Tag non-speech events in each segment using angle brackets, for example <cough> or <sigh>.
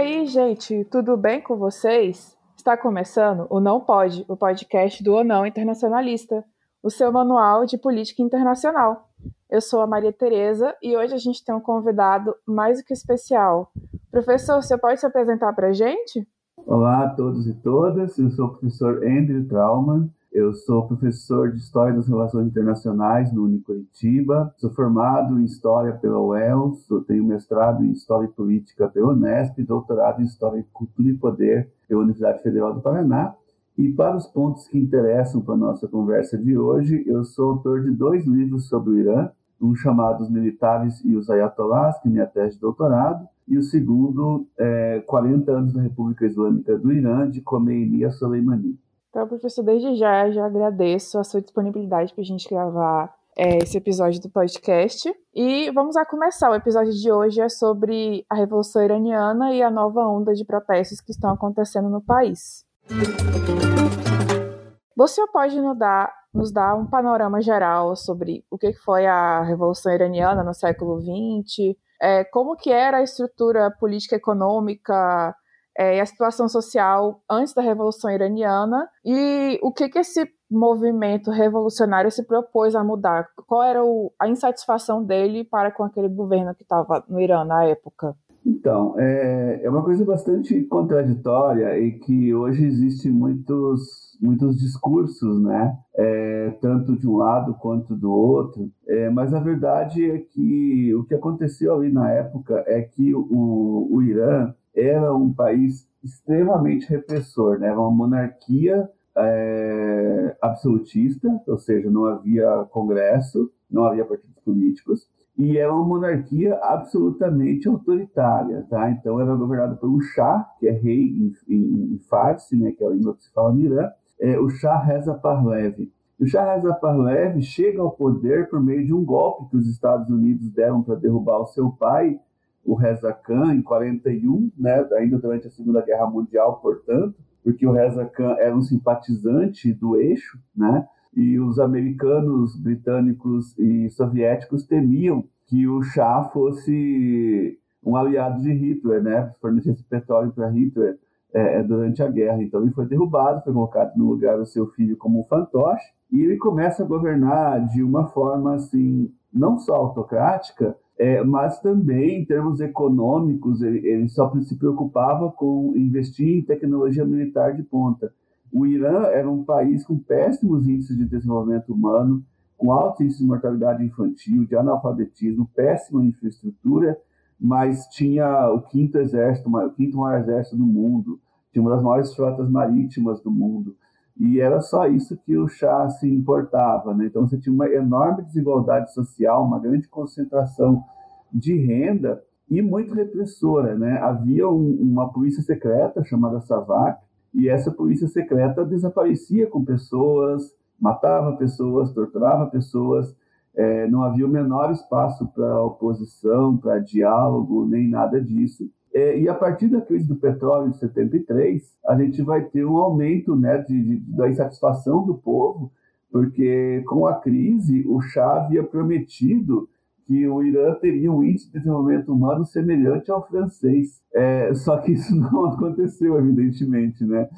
aí, gente, tudo bem com vocês? Está começando o Não Pode, o podcast do Ou Não Internacionalista, o seu manual de política internacional. Eu sou a Maria Tereza e hoje a gente tem um convidado mais do que especial. Professor, você pode se apresentar para a gente? Olá a todos e todas, eu sou o professor Andrew Trauman, eu sou professor de História das Relações Internacionais no Unicuritiba, sou formado em História pela UELS, tenho mestrado em História e Política pela Unesp, doutorado em História, Cultura e Poder pela Universidade Federal do Paraná. E para os pontos que interessam para a nossa conversa de hoje, eu sou autor de dois livros sobre o Irã, um chamado Os Militares e os Ayatollahs, que é minha tese de doutorado, e o segundo, é, 40 anos da República Islâmica do Irã, de Khomeini a Soleimani. Então, professor, desde já, já agradeço a sua disponibilidade para a gente gravar é, esse episódio do podcast. E vamos a começar. O episódio de hoje é sobre a Revolução Iraniana e a nova onda de protestos que estão acontecendo no país. Você pode nos dar, nos dar um panorama geral sobre o que foi a Revolução Iraniana no século XX, é, como que era a estrutura política econômica é, e a situação social antes da Revolução Iraniana e o que, que esse movimento revolucionário se propôs a mudar? Qual era o, a insatisfação dele para com aquele governo que estava no Irã na época? Então, é, é uma coisa bastante contraditória e que hoje existem muitos, muitos discursos, né? É, tanto de um lado quanto do outro. É, mas a verdade é que o que aconteceu ali na época é que o, o Irã era um país extremamente repressor, né? Era uma monarquia é, absolutista, ou seja, não havia congresso, não havia partidos políticos, e era uma monarquia absolutamente autoritária, tá? Então era governado por um Shah, que é rei em, em, em Farsi, né? Que é a língua que se fala no Irã, é, o Shah Reza Pahlavi. O Shah Reza Pahlavi chega ao poder por meio de um golpe que os Estados Unidos deram para derrubar o seu pai, o Reza Khan em 41, né, ainda durante a Segunda Guerra Mundial, portanto, porque o Reza Khan era um simpatizante do eixo, né, e os americanos, britânicos e soviéticos temiam que o Shah fosse um aliado de Hitler, né, fornecesse petróleo para Hitler é, é, durante a guerra. Então ele foi derrubado, foi colocado no lugar do seu filho como um fantoche, e ele começa a governar de uma forma assim, não só autocrática, é, mas também, em termos econômicos, ele, ele, só se preocupava com investir em tecnologia militar de ponta. O Irã era um país com péssimos índices de desenvolvimento humano, com altos índices de mortalidade infantil, de analfabetismo, péssima infraestrutura, mas tinha o quinto exército, o quinto maior exército do mundo, tinha uma das maiores frotas marítimas do mundo, e era só isso que o chá se importava. Né? Então você tinha uma enorme desigualdade social, uma grande concentração de renda e muito repressora. Né? Havia um, uma polícia secreta chamada SAVAK, e essa polícia secreta desaparecia com pessoas, matava pessoas, torturava pessoas, é, não havia o menor espaço para oposição, para diálogo, nem nada disso. É, e a partir da crise do petróleo de 73, a gente vai ter um aumento né, de, de, da insatisfação do povo, porque com a crise o Chá havia prometido que o Irã teria um índice de desenvolvimento humano semelhante ao francês. É, só que isso <laughs> não aconteceu, evidentemente. Né?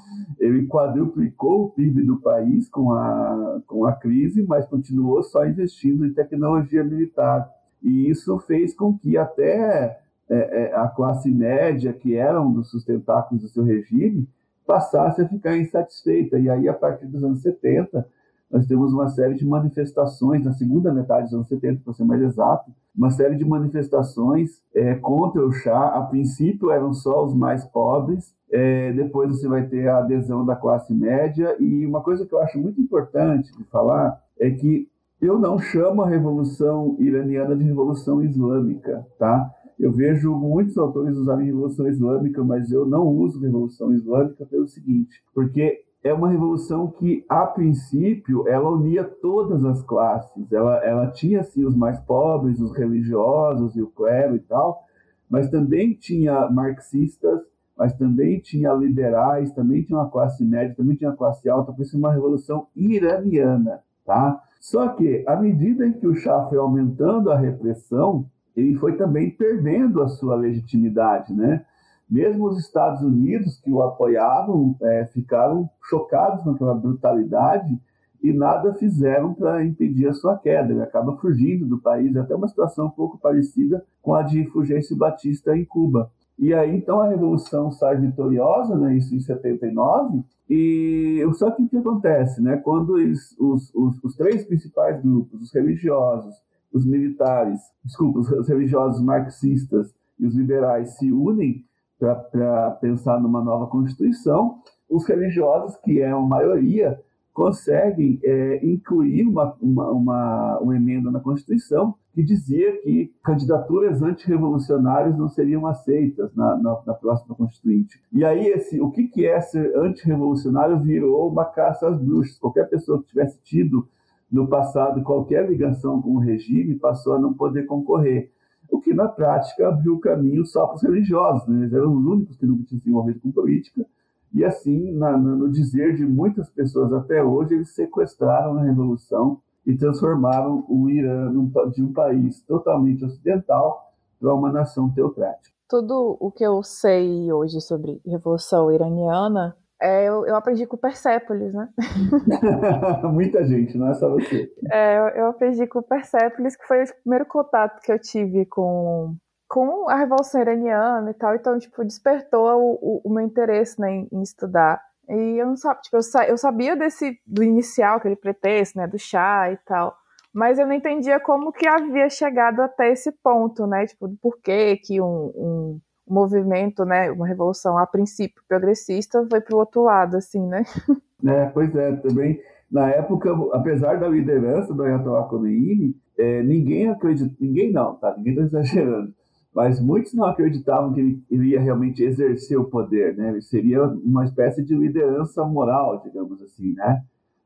Ele quadruplicou o PIB do país com a, com a crise, mas continuou só investindo em tecnologia militar. E isso fez com que até é, é, a classe média, que era um dos sustentáculos do seu regime, passasse a ficar insatisfeita. E aí, a partir dos anos 70, nós temos uma série de manifestações, na segunda metade dos anos 70, para ser mais exato, uma série de manifestações é, contra o chá. A princípio eram só os mais pobres, é, depois você vai ter a adesão da classe média. E uma coisa que eu acho muito importante de falar é que eu não chamo a Revolução Iraniana de Revolução Islâmica, tá? Eu vejo muitos autores usarem Revolução Islâmica, mas eu não uso Revolução Islâmica pelo seguinte, porque é uma revolução que, a princípio, ela unia todas as classes. Ela, ela tinha, assim, os mais pobres, os religiosos e o clero e tal, mas também tinha marxistas, mas também tinha liberais, também tinha uma classe média, também tinha uma classe alta, por isso uma revolução iraniana, tá? Só que, à medida em que o Shah foi aumentando a repressão, ele foi também perdendo a sua legitimidade, né? Mesmo os Estados Unidos, que o apoiavam, é, ficaram chocados com aquela brutalidade e nada fizeram para impedir a sua queda. Ele acaba fugindo do país, é até uma situação um pouco parecida com a de Fulgêncio Batista em Cuba. E aí, então, a Revolução sai vitoriosa, né, isso em 79, e só que o que acontece, né, quando eles, os, os, os três principais grupos, os religiosos, os militares, desculpa, os religiosos marxistas e os liberais se unem para pensar numa nova Constituição, os religiosos, que é a maioria, conseguem é, incluir uma, uma, uma, uma, emenda na Constituição que dizia que candidaturas antirrevolucionárias não seriam aceitas na, na, na, próxima Constituinte. E aí, esse, o que, que é ser antirrevolucionário virou uma caça às bruxas. Qualquer pessoa que tivesse tido no passado qualquer ligação com o regime passou a não poder concorrer o que na prática abriu o caminho só para os religiosos, né? eles eram os únicos que nunca tinham se envolvido com política, e assim, na, no dizer de muitas pessoas até hoje, eles sequestraram a Revolução e transformaram o Irã de um país totalmente ocidental para uma nação teocrática. Tudo o que eu sei hoje sobre Revolução Iraniana é, eu, eu, aprendi com Persépolis, né? <laughs> Muita gente, não é só você. É, eu, eu, aprendi com Persépolis, que foi o primeiro contato que eu tive com, com a Revolução Iraniana e tal. Então, tipo, despertou o, o, o meu interesse né, em, em, estudar. E eu não sabia, tipo, eu, eu sabia desse, do inicial, aquele pretexto, né, do chá e tal. Mas eu não entendia como que havia chegado até esse ponto, né? Tipo, do porquê que um, um movimento, né, uma revolução a princípio progressista foi para o outro lado, assim, né? <laughs> É, pois é, também na época, apesar da liderança do Ayatollah Khomeini, é, ninguém acredita, ninguém não, tá? Ninguém está <laughs> exagerando, mas muitos não acreditavam que ele, ia realmente exercer o poder, né? Ele seria uma espécie de liderança moral, digamos assim, né?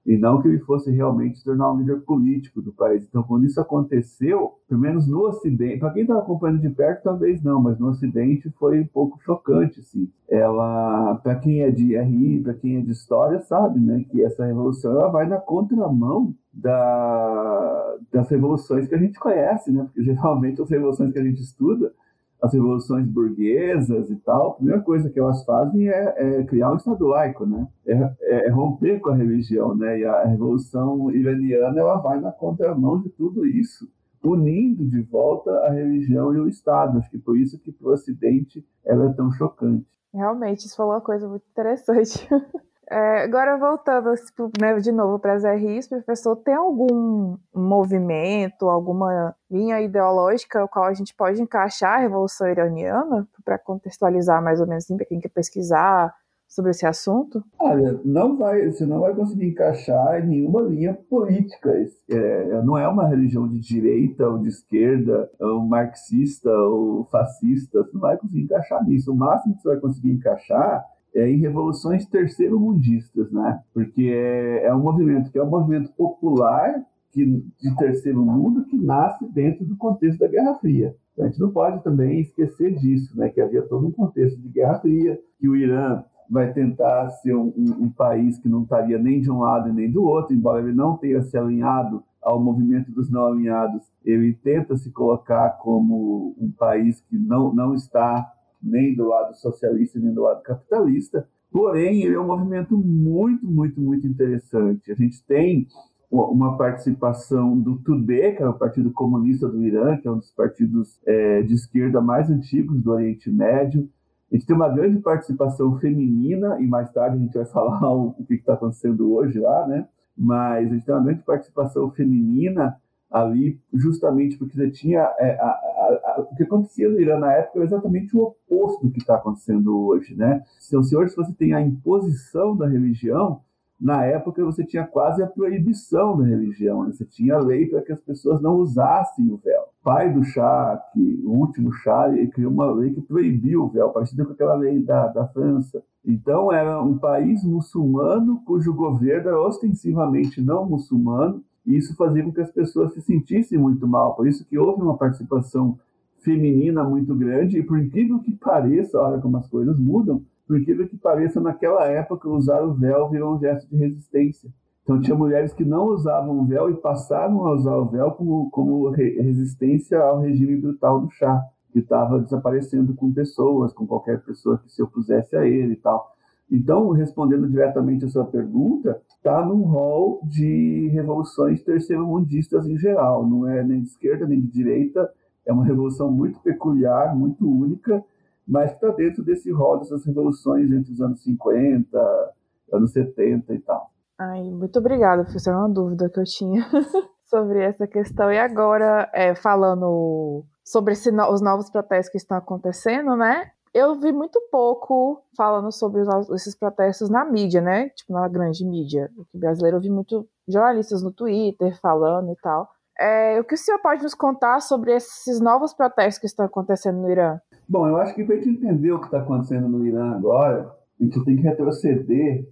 E não que ele fosse realmente se tornar um líder político do país. Então, quando isso aconteceu, pelo menos no Ocidente, para quem estava acompanhando de perto, talvez não, mas no Ocidente foi um pouco chocante, assim. Ela, para quem é de RI, para quem é de história, sabe, né, que essa revolução ela vai na contramão da, das revoluções que a gente conhece, né, porque geralmente as revoluções que a gente estuda as revoluções burguesas e tal, a primeira coisa que elas fazem é, é criar um Estado laico, né? É, é, é, romper com a religião, né? E a Revolução Iraniana ela vai na contramão de tudo isso, unindo de volta a religião e o Estado. Acho que por isso que para o Ocidente ela é tão chocante. Realmente, isso falou uma coisa muito interessante. <laughs> É, agora voltando tipo, né, de novo para as RIs, professor, tem algum movimento, alguma linha ideológica o qual a gente pode encaixar a Revolução Iraniana para contextualizar mais ou menos assim, para quem quer pesquisar sobre esse assunto? Olha, não vai, você não vai conseguir encaixar em nenhuma linha política. É, não é uma religião de direita ou de esquerda, ou marxista ou fascista, você não vai conseguir encaixar nisso. O máximo que você vai conseguir encaixar é, em revoluções terceiro-mundistas, né? Porque é, é, um movimento que é um movimento popular que, de terceiro mundo que nasce dentro do contexto da Guerra Fria. A gente não pode também esquecer disso, né? Que havia todo um contexto de Guerra Fria, que o Irã vai tentar ser um, um, um país que não estaria nem de um lado nem do outro, embora ele não tenha se alinhado ao movimento dos não alinhados, ele tenta se colocar como um país que não, não está nem do lado socialista, nem do lado capitalista. Porém, ele é um movimento muito, muito, muito interessante. A gente tem uma participação do TUDE, que é o Partido Comunista do Irã, que é um dos partidos é, de esquerda mais antigos do Oriente Médio. A gente tem uma grande participação feminina, e mais tarde a gente vai <laughs> falar o, o que está acontecendo hoje lá, né? Mas a gente tem uma grande participação feminina ali, justamente porque você tinha. É, a, a, a, o que acontecia no Irã na época era exatamente o oposto do que está acontecendo hoje. Né? Então, se você tem a imposição da religião, na época você tinha quase a proibição da religião. Né? Você tinha lei para que as pessoas não usassem o véu. O pai do chá, que, o último chá, ele criou uma lei que proibiu o véu, parecida com aquela lei da, da França. Então, era um país muçulmano cujo governo era ostensivamente não muçulmano, e isso fazia com que as pessoas se sentissem muito mal. Por isso que houve uma participação feminina muito grande, e por incrível que pareça, olha como as coisas mudam, por incrível que pareça, naquela época usar o véu virou um gesto de resistência. Então tinha mulheres que não usavam o véu e passaram a usar o véu como, como resistência ao regime brutal do chá. que estava desaparecendo com pessoas, com qualquer pessoa que se opusesse a ele e tal. Então, respondendo diretamente a sua pergunta, está num rol de revoluções terceiro-mundistas em geral, não é nem de esquerda nem de direita, é uma revolução muito peculiar, muito única, mas está dentro desse rol dessas revoluções entre os anos 50, anos 70 e tal. Ai, muito obrigada, professor. É uma dúvida que eu tinha <laughs> sobre essa questão. E agora, é, falando sobre os novos protestos que estão acontecendo, né? Eu vi muito pouco falando sobre os, esses protestos na mídia, né? Tipo, na grande mídia. O brasileiro eu vi muito jornalistas no Twitter falando e tal. É, o que o senhor pode nos contar sobre esses novos protestos que estão acontecendo no Irã? Bom, eu acho que para a gente entender o que está acontecendo no Irã agora, a gente tem que retroceder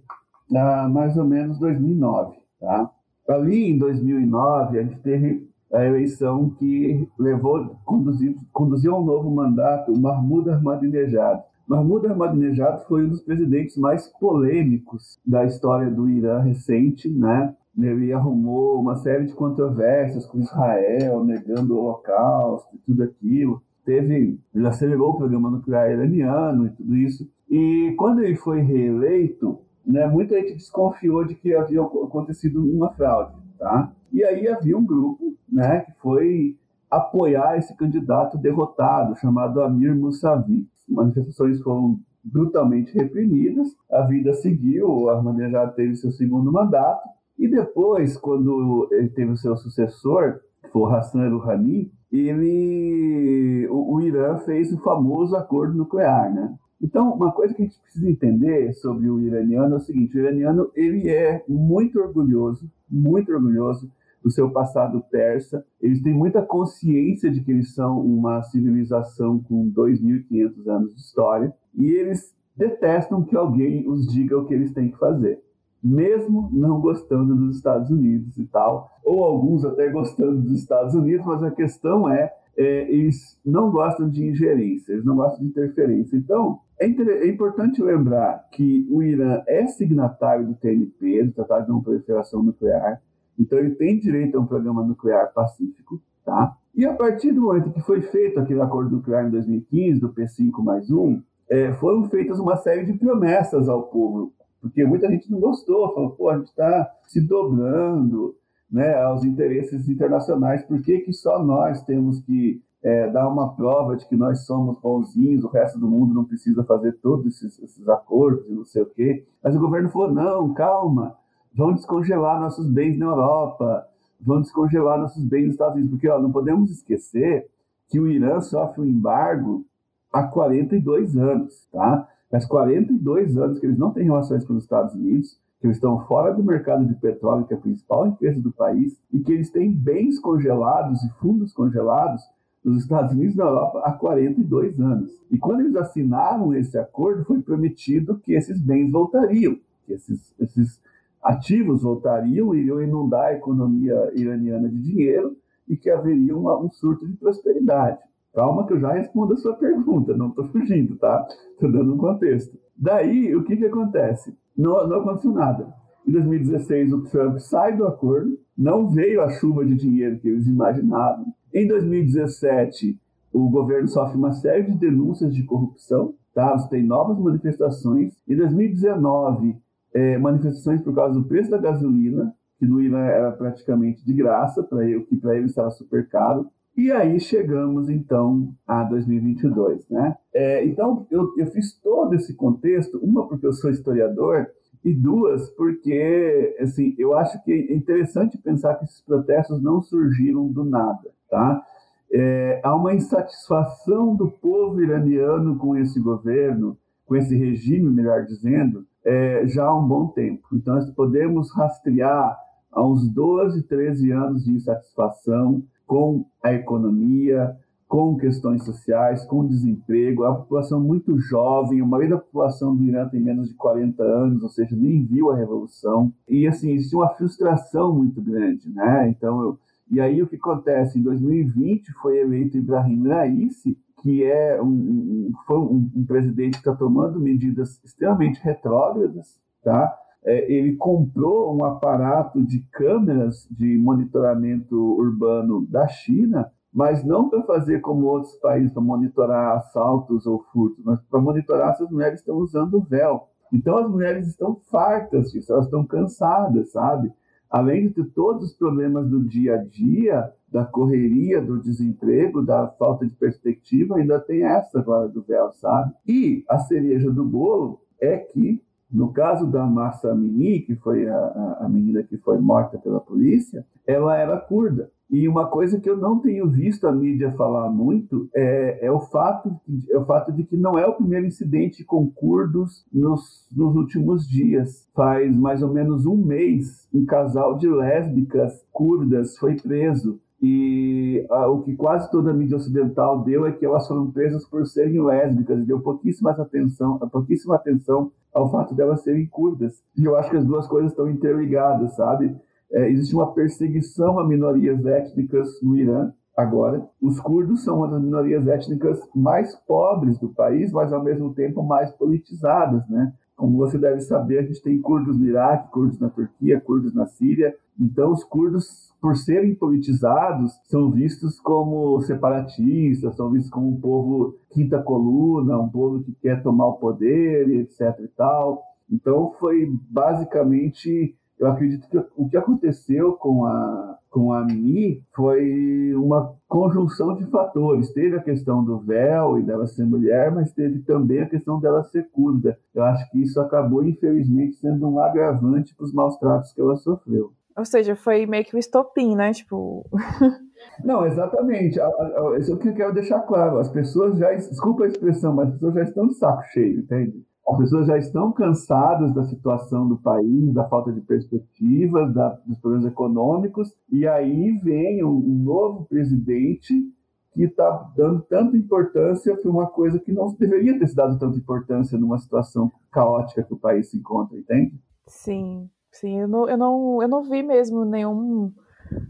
a mais ou menos 2009, tá? Ali em 2009 a gente teve a eleição que levou conduziu, conduziu a um novo mandato Mahmoud Ahmadinejad. Mahmoud Ahmadinejad foi um dos presidentes mais polêmicos da história do Irã recente, né? Ele arrumou uma série de controvérsias com Israel, negando o Holocausto e tudo aquilo. Teve, ele acelerou o programa nuclear iraniano e tudo isso. E quando ele foi reeleito, né, muita gente desconfiou de que havia acontecido uma fraude, tá? E aí havia um grupo, né, que foi apoiar esse candidato derrotado, chamado Amir Mousavi. Manifestações foram brutalmente reprimidas, a vida seguiu, Ahmadinejad teve seu segundo mandato, e depois, quando ele teve o seu sucessor, que foi Hassan Rouhani, ele, o, o Irã fez o famoso acordo nuclear, né? Então, uma coisa que a gente precisa entender sobre o iraniano é o seguinte: o iraniano ele é muito orgulhoso, muito orgulhoso do seu passado persa. Eles têm muita consciência de que eles são uma civilização com 2.500 anos de história e eles detestam que alguém os diga o que eles têm que fazer. Mesmo não gostando dos Estados Unidos e tal, ou alguns até gostando dos Estados Unidos, mas a questão é é, eles não gostam de ingerência, eles não gostam de interferência. Então, é, é, importante lembrar que o Irã é signatário do TNP, do Tratado de Não Proliferação Nuclear, então ele tem direito a um programa nuclear pacífico, tá? E a partir do momento que foi feito aquele acordo nuclear em 2015, do P5 mais 1, é, foram feitas uma série de promessas ao povo, porque muita gente não gostou, falou, pô, a gente está se dobrando, né, aos interesses internacionais. Por que, que só nós temos que é, dar uma prova de que nós somos bonzinhos, o resto do mundo não precisa fazer todos esses, esses acordos e não sei o quê? Mas o governo falou: não, calma, vão descongelar nossos bens na Europa, vão descongelar nossos bens nos Estados Unidos, porque ó, não podemos esquecer que o Irã sofre um embargo há 42 anos, tá? Faz 42 anos que eles não têm relações com os Estados Unidos, que eles estão fora do mercado de petróleo, que é a principal riqueza do país, e que eles têm bens congelados e fundos congelados nos Estados Unidos e na Europa há 42 anos. E quando eles assinaram esse acordo, foi prometido que esses bens voltariam, que esses, esses ativos voltariam, iriam inundar a economia iraniana de dinheiro e que haveria uma, um surto de prosperidade. Calma que eu já respondo a sua pergunta, não estou fugindo, tá? Estou dando um contexto. Daí, o que, que acontece? Não, não aconteceu nada. Em 2016, o Trump sai do acordo, não veio a chuva de dinheiro que eles imaginavam. Em 2017, o governo sofre uma série de denúncias de corrupção, tá? Você tem novas manifestações. Em 2019, é, manifestações por causa do preço da gasolina, que no Irã era praticamente de graça, para ele, que para ele estava super caro. E aí chegamos então a 2022, né? É, então eu, eu fiz todo esse contexto, uma porque eu sou historiador e duas porque assim eu acho que é interessante pensar que esses protestos não surgiram do nada, tá? É, há uma insatisfação do povo iraniano com esse governo, com esse regime, melhor dizendo, é, já há um bom tempo. Então nós podemos rastrear há uns 12, 13 anos de insatisfação com a economia, com questões sociais, com desemprego, a população muito jovem, a maioria da população do Irã tem menos de 40 anos, ou seja, nem viu a revolução. E assim, existe uma frustração muito grande, né? Então, eu... e aí o que acontece? Em 2020 foi eleito Ibrahim Raisi, que é um, um, um presidente que está tomando medidas extremamente retrógradas, tá? é, ele comprou um aparato de câmeras de monitoramento urbano da China mas não para fazer como outros países, para monitorar assaltos ou furtos, mas para monitorar se as mulheres estão usando véu. Então as mulheres estão fartas disso, elas estão cansadas, sabe? Além de todos os problemas do dia a dia, da correria, do desemprego, da falta de perspectiva, ainda tem essa agora do véu, sabe? E a cereja do bolo é que, no caso da Massa Amini, que foi a, a menina que foi morta pela polícia, ela era curda. E uma coisa que eu não tenho visto a mídia falar muito é, é, o, fato, é o fato de que não é o primeiro incidente com curdos nos, nos últimos dias. Faz mais ou menos um mês, um casal de lésbicas curdas foi preso. E ah, o que quase toda a mídia ocidental deu é que elas foram presas por serem lésbicas e deu pouquíssima atenção, pouquíssima atenção ao fato de elas serem curdas. E eu acho que as duas coisas estão interligadas, sabe? É, existe uma perseguição a minorias étnicas no Irã agora. Os curdos são uma das minorias étnicas mais pobres do país, mas ao mesmo tempo mais politizadas, né? Como você deve saber, a gente tem curdos no Iraque, curdos na Turquia, curdos na Síria. Então, os curdos, por serem politizados, são vistos como separatistas, são vistos como um povo quinta coluna, um povo que quer tomar o poder, etc. e tal. Então, foi basicamente eu acredito que o que aconteceu com a, com a Mimi foi uma conjunção de fatores. Teve a questão do véu e dela ser mulher, mas teve também a questão dela ser curda. Eu acho que isso acabou, infelizmente, sendo um agravante para os maus tratos que ela sofreu. Ou seja, foi meio que um estopim, né? Tipo. <laughs> Não, exatamente. Isso é o que eu quero deixar claro. As pessoas já. Desculpa a expressão, mas as pessoas já estão de saco cheio, entende? As pessoas já estão cansadas da situação do país, da falta de perspectivas, da, dos problemas econômicos, e aí vem um, um novo presidente que está dando tanta importância para uma coisa que não deveria ter se dado tanta importância numa situação caótica que o país se encontra, entende? Sim, sim, eu não, eu não, eu não vi mesmo nenhum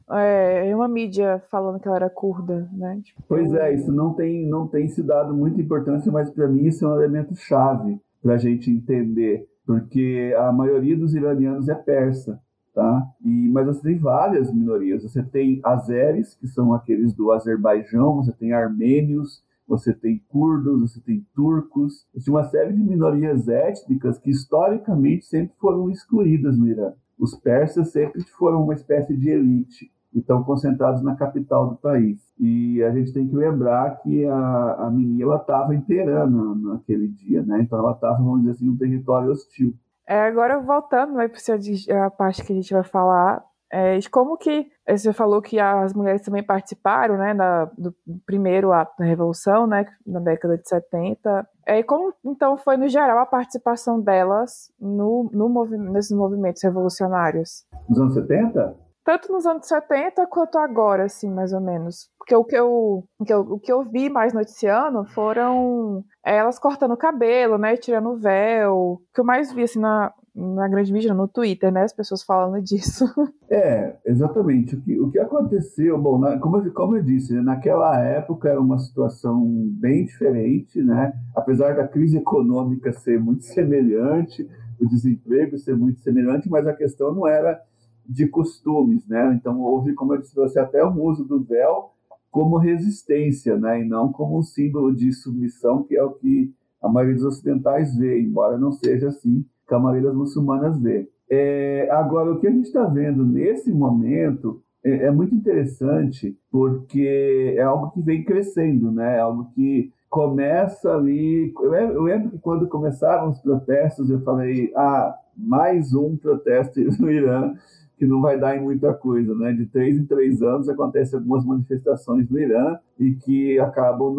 é, uma mídia falando que ela era curda, né? Tipo, pois é, isso não tem, não tem se dado muita importância, mas para mim isso é um elemento chave para a gente entender, porque a maioria dos iranianos é persa, tá? E, mas você tem várias minorias. Você tem azeres, que são aqueles do Azerbaijão, você tem armênios, você tem curdos, você tem turcos, você tem uma série de minorias étnicas que historicamente sempre foram excluídas no Irã. Os persas sempre foram uma espécie de elite e estão concentrados na capital do país. E a gente tem que lembrar que a, a menina estava inteira naquele dia, né? Então ela estava, vamos dizer assim, um território hostil. É, agora voltando né, para a parte que a gente vai falar, é, como que você falou que as mulheres também participaram, né, da, do primeiro ato da revolução, né, na década de 70. É, como então foi no geral a participação delas no, no movi nesses movimentos revolucionários? Nos anos 70? Tanto nos anos 70 quanto agora, assim, mais ou menos. Porque o que eu, o que eu, o que eu vi mais noticiando foram elas cortando o cabelo, né, tirando o véu. O que eu mais vi, assim, na, na grande mídia, no Twitter, né, as pessoas falando disso. <laughs> É, exatamente. O que, o que aconteceu, bom, na, como, eu, como eu disse, né, naquela época era uma situação bem diferente, né, apesar da crise econômica ser muito semelhante, o desemprego ser muito semelhante, mas a questão não era de costumes, né? Então houve, como eu disse você, até o uso do véu como resistência, né? E não como um símbolo de submissão, que é o que a maioria dos ocidentais vê, embora não seja assim que a maioria das muçulmanas vê. É, agora, o que a gente está vendo nesse momento é, é, muito interessante, porque é algo que vem crescendo, né? É algo que começa ali. Eu, lembro que quando começaram os protestos, eu falei: ah, mais um protesto <laughs> no Irã que não vai dar em muita coisa, né? De três em três anos acontecem algumas manifestações no Irã e que acabam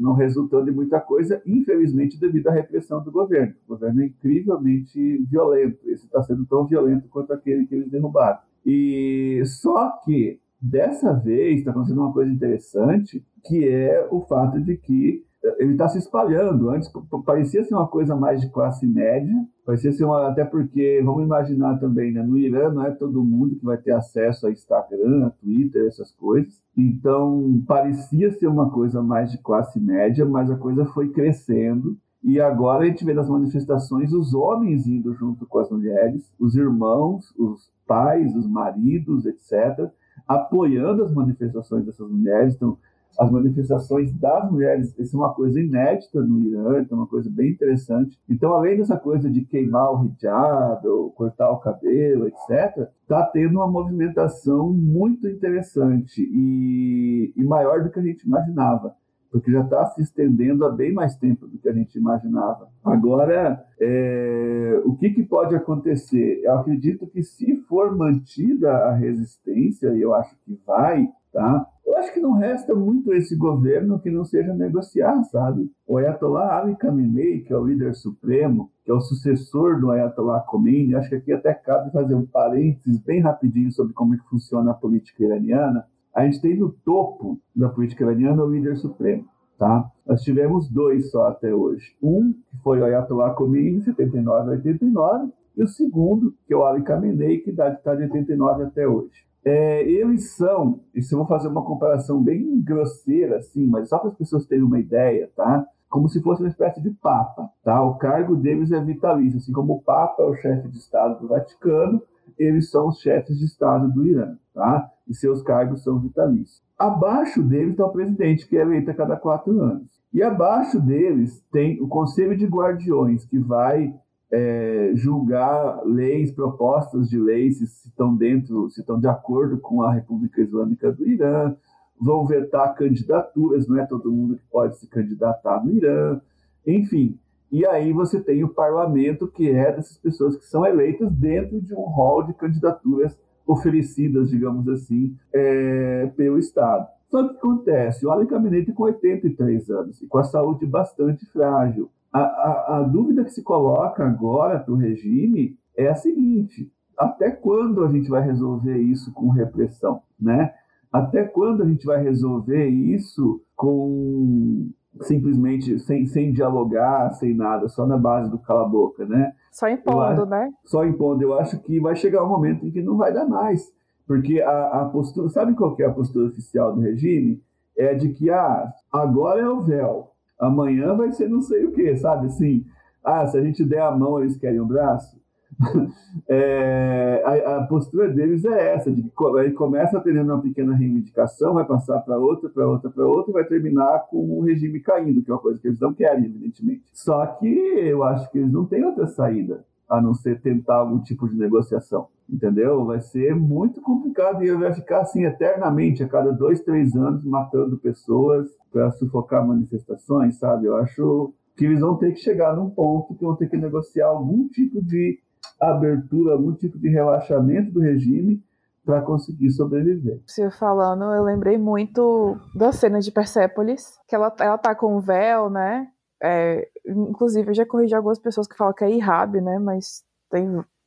não, resultando em muita coisa, infelizmente devido à repressão do governo. O governo é incrivelmente violento. Esse está sendo tão violento quanto aquele que eles derrubaram. E só que dessa vez está acontecendo uma coisa interessante, que é o fato de que ele está se espalhando. Antes parecia ser uma coisa mais de classe média, parecia ser uma, até porque, vamos imaginar também, né, no Irã não é todo mundo que vai ter acesso a Instagram, a Twitter, essas coisas. Então, parecia ser uma coisa mais de classe média, mas a coisa foi crescendo. E agora a gente vê nas manifestações os homens indo junto com as mulheres, os irmãos, os pais, os maridos, etc., apoiando as manifestações dessas mulheres. Então, as manifestações das mulheres, isso é uma coisa inédita no Irã, é uma coisa bem interessante. Então, além dessa coisa de queimar o hijab, ou cortar o cabelo, etc., está tendo uma movimentação muito interessante e, e maior do que a gente imaginava porque já está se estendendo há bem mais tempo do que a gente imaginava. Agora, é, o que, que, pode acontecer? Eu acredito que se for mantida a resistência, e eu acho que vai, tá? Eu acho que não resta muito esse governo que não seja negociar, sabe? O Ayatollah Ali Khamenei, que é o líder supremo, que é o sucessor do Ayatollah Khomeini, acho que aqui até cabe fazer um parênteses bem rapidinho sobre como é que funciona a política iraniana. A gente tem no topo da política iraniana o líder supremo. Tá? Nós tivemos dois só até hoje. Um, que foi o Ayatollah Khomeini, 79 a 89, e o segundo, que é o Ali Khamenei, que está de 89 até hoje. É, eles são, isso eu vou fazer uma comparação bem grosseira, assim, mas só para as pessoas terem uma ideia, tá? Como se fosse uma espécie de papa, tá? O cargo deles é vitalício, assim como o papa é o chefe de Estado do Vaticano, eles são os chefes de Estado do Irã, tá? E seus cargos são vitalícios. Abaixo deles está o presidente, que é eleito a cada quatro anos. E abaixo deles tem o Conselho de Guardiões, que vai é, julgar leis, propostas de leis, se estão dentro, se estão de acordo com a República Islâmica do Irã, vão vetar candidaturas, não é todo mundo que pode se candidatar no Irã, enfim. E aí você tem o parlamento, que é dessas pessoas que são eleitas dentro de um rol de candidaturas oferecidas, digamos assim, é, pelo Estado. Só que acontece, o Ali Khamenei com 83 anos e com a saúde bastante frágil. A, a, a dúvida que se coloca agora para o regime é a seguinte: até quando a gente vai resolver isso com repressão, né? Até quando a gente vai resolver isso com simplesmente sem, sem dialogar, sem nada, só na base do cala-boca, né? Só impondo, acho, né? Só impondo. Eu acho que vai chegar um momento em que não vai dar mais. Porque a, a postura, sabe qual é a postura oficial do regime? É de que, ah, agora é o véu, amanhã vai ser não sei o quê, sabe? Assim, ah, se a gente der a mão, eles querem o braço. <laughs> é, a, a, postura deles é essa, de que ele começa tendo uma pequena reivindicação, vai passar para outra, para outra, para outra, e vai terminar com o regime caindo, que é uma coisa que eles não querem, evidentemente. Só que eu acho que eles não têm outra saída a não ser tentar algum tipo de negociação, entendeu? Vai ser muito complicado e vai ficar assim eternamente, a cada dois, três anos, matando pessoas para sufocar manifestações, sabe? Eu acho que eles vão ter que chegar num ponto que vão ter que negociar algum tipo de abertura, algum tipo de relaxamento do regime para conseguir sobreviver. Você falando, eu lembrei muito da cena de Persépolis, que ela, ela tá com o véu, né? É, inclusive, eu já corrigi algumas pessoas que falam que é Ihab, né? Mas tem,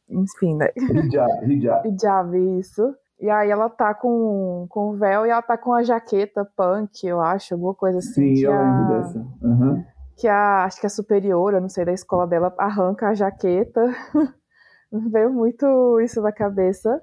enfim, né? Hijab, hijab. <laughs> hijab, isso. E aí ela tá com, com o véu e ela tá com a jaqueta punk, eu acho, alguma coisa assim. Sim, eu a... lembro dessa. Uhum. Que a, acho que a superiora, não sei, da escola dela, arranca a jaqueta <laughs> veio muito isso na cabeça.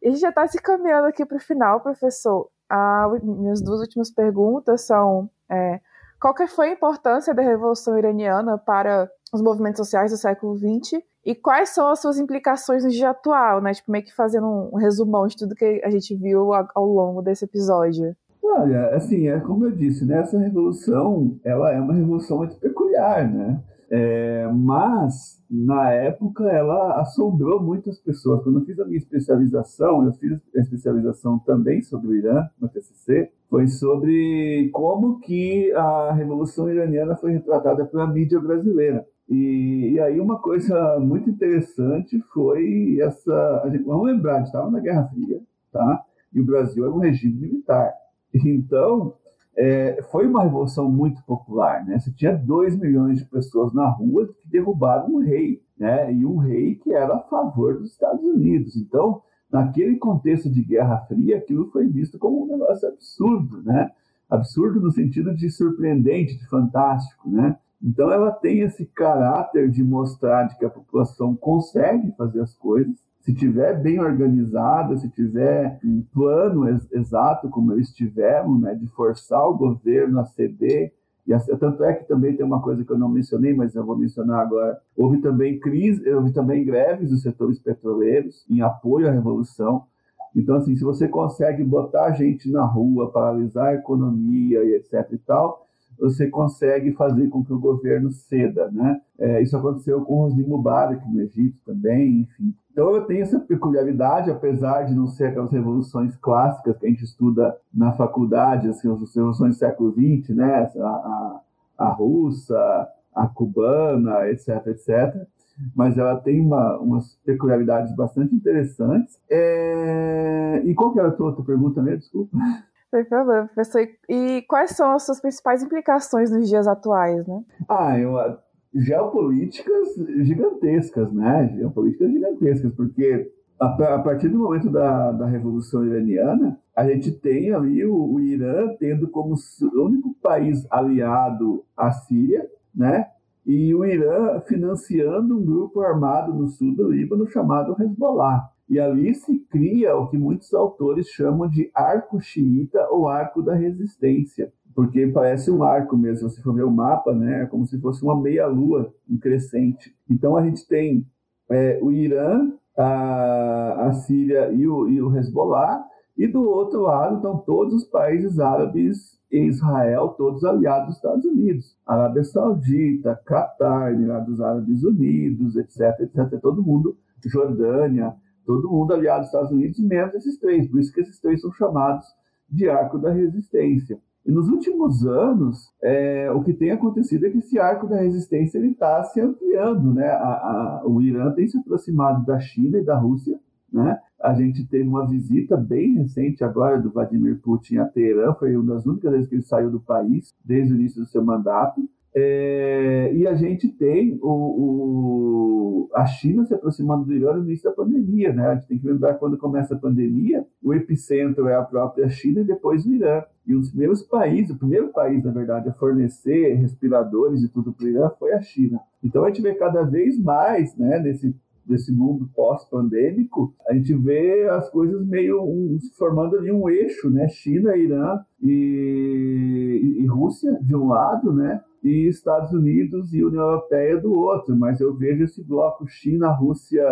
E a gente já está se caminhando aqui para o final, professor. Ah, minhas duas últimas perguntas são: é, qual que foi a importância da Revolução Iraniana para os movimentos sociais do século XX e quais são as suas implicações no dia atual, né? Tipo, meio que fazendo um resumão de tudo que a gente viu ao longo desse episódio. Olha, assim, é como eu disse, né? Essa revolução, ela é uma revolução muito peculiar, né? É, mas, na época, ela assombrou muitas pessoas. Quando eu fiz a minha especialização, eu fiz a especialização também sobre o Irã, no TCC, foi sobre como que a Revolução Iraniana foi retratada pela mídia brasileira. E, e aí uma coisa muito interessante foi essa... Gente, vamos lembrar, a gente estava na Guerra Fria, tá? E o Brasil era um regime militar. Então, é, foi uma revolução muito popular. Né? Você tinha 2 milhões de pessoas na rua que derrubaram um rei, né? e um rei que era a favor dos Estados Unidos. Então, naquele contexto de Guerra Fria, aquilo foi visto como um negócio absurdo, né? absurdo no sentido de surpreendente, de fantástico. Né? Então, ela tem esse caráter de mostrar de que a população consegue fazer as coisas se tiver bem organizada, se tiver um plano ex exato, como eles tiveram, né, de forçar o governo a ceder, e a, tanto é que também tem uma coisa que eu não mencionei, mas eu vou mencionar agora. Houve também crise, houve também greves dos setores petroleiros em apoio à revolução. Então, assim, se você consegue botar gente na rua, paralisar a economia e etc e tal, você consegue fazer com que o governo ceda, né? É, isso aconteceu com Hosni Mubarak no Egito também, enfim. Então eu tenho essa peculiaridade, apesar de não ser aquelas revoluções clássicas que a gente estuda na faculdade, assim, as revoluções do século XX, né? A, a, a russa, a cubana, etc, etc. Mas ela tem uma, umas peculiaridades bastante interessantes. É... E qual que era a tua outra pergunta mesmo? Desculpa. Problema, professor. E quais são as suas principais implicações nos dias atuais, né? Ah, eu, geopolíticas gigantescas, né? Geopolíticas gigantescas, porque a, a, partir do momento da, da Revolução Iraniana, a gente tem ali o, o Irã tendo como único país aliado a Síria, né? E o Irã financiando um grupo armado no sul do Líbano chamado Hezbollah. E ali se cria o que muitos autores chamam de arco xiita ou arco da resistência, porque parece um arco mesmo. Se for ver o mapa, né, é como se fosse uma meia-lua, crescente. Então a gente tem é, o Irã, a, a Síria e o, e o Hezbollah, e do outro lado estão todos os países árabes e Israel, todos aliados dos Estados Unidos. Arábia Saudita, Catar, Emirados Árabes Unidos, etc, etc. Todo mundo, Jordânia, todo mundo aliado aos Estados Unidos, menos esses três. Por isso que esses três são chamados de arco da resistência. E nos últimos anos, é, o que tem acontecido é que esse arco da resistência está se ampliando. Né? A, a, o Irã tem se aproximado da China e da Rússia. Né? A gente teve uma visita bem recente agora do Vladimir Putin a Teherã, foi uma das únicas vezes que ele saiu do país desde o início do seu mandato. É, e a gente tem o, o, a China se aproximando do Irã no início da pandemia, né? A gente tem que lembrar quando começa a pandemia, o epicentro é a própria China e depois o Irã. E um dos primeiros países, o primeiro país, na verdade, a fornecer respiradores e tudo para o Irã foi a China. Então a gente vê cada vez mais, né, nesse desse mundo pós-pandêmico, a gente vê as coisas meio um, formando ali um eixo, né? China, Irã e, e Rússia de um lado, né? E Estados Unidos e União Europeia do outro, mas eu vejo esse bloco China, Rússia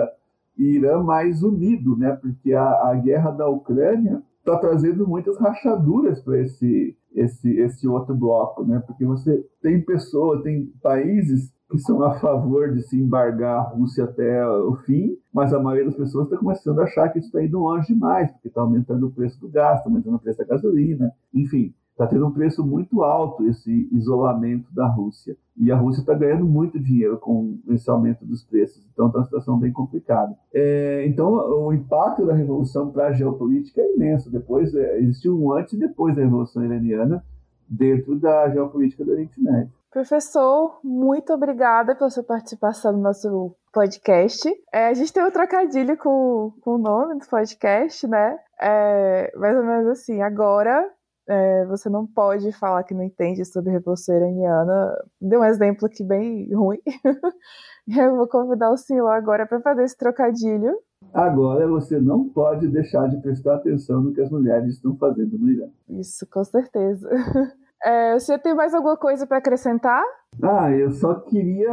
e Irã mais unido, né? Porque a, a guerra da Ucrânia está trazendo muitas rachaduras para esse, esse, esse outro bloco, né? Porque você tem pessoas, tem países que são a favor de se embargar a Rússia até o fim, mas a maioria das pessoas está começando a achar que isso está indo longe demais, porque está aumentando o preço do gás, está aumentando o preço da gasolina, enfim. Está tendo um preço muito alto esse isolamento da Rússia. E a Rússia está ganhando muito dinheiro com esse aumento dos preços. Então está uma situação bem complicada. É, então o impacto da Revolução para a geopolítica é imenso. Depois é, existiu um antes e depois da Revolução Iraniana dentro da geopolítica do Oriente Médio. Professor, muito obrigada pela sua participação no nosso podcast. É, a gente tem um trocadilho com, com o nome do podcast, né? É, mais ou menos assim, agora é, você não pode falar que não entende sobre Revolução Iraniana. Deu um exemplo aqui bem ruim. <laughs> Eu vou convidar o senhor agora para fazer esse trocadilho. Agora você não pode deixar de prestar atenção no que as mulheres estão fazendo no Irã. Isso, com certeza. <laughs> É, você tem mais alguma coisa para acrescentar? Ah, eu só queria.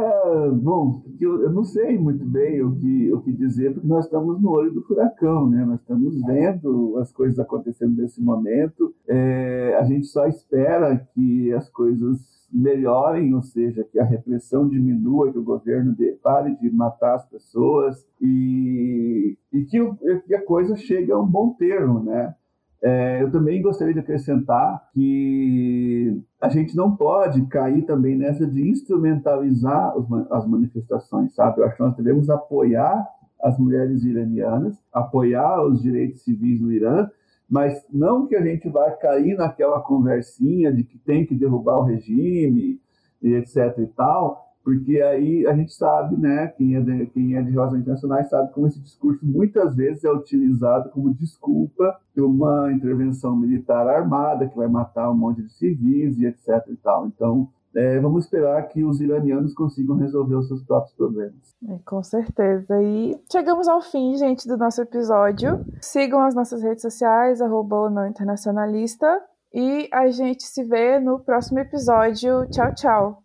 Bom, eu, eu não sei muito bem o que, o que dizer, porque nós estamos no olho do furacão, né? Nós estamos vendo as coisas acontecendo nesse momento. É, a gente só espera que as coisas melhorem, ou seja, que a repressão diminua, que o governo de, pare de matar as pessoas e, e que, que a coisa chegue a um bom termo, né? É, eu também gostaria de acrescentar que a gente não pode cair também nessa de instrumentalizar os, as manifestações, sabe? Eu acho que nós devemos apoiar as mulheres iranianas, apoiar os direitos civis no Irã, mas não que a gente vá cair naquela conversinha de que tem que derrubar o regime e etc e tal, porque aí a gente sabe, né, quem é de, quem é de relações internacionais sabe como esse discurso muitas vezes é utilizado como desculpa de uma intervenção militar armada que vai matar um monte de civis e etc e tal. Então, é, vamos esperar que os iranianos consigam resolver os seus próprios problemas. É, com certeza. E chegamos ao fim, gente, do nosso episódio. Sigam as nossas redes sociais, arroba não internacionalista. E a gente se vê no próximo episódio. Tchau, tchau.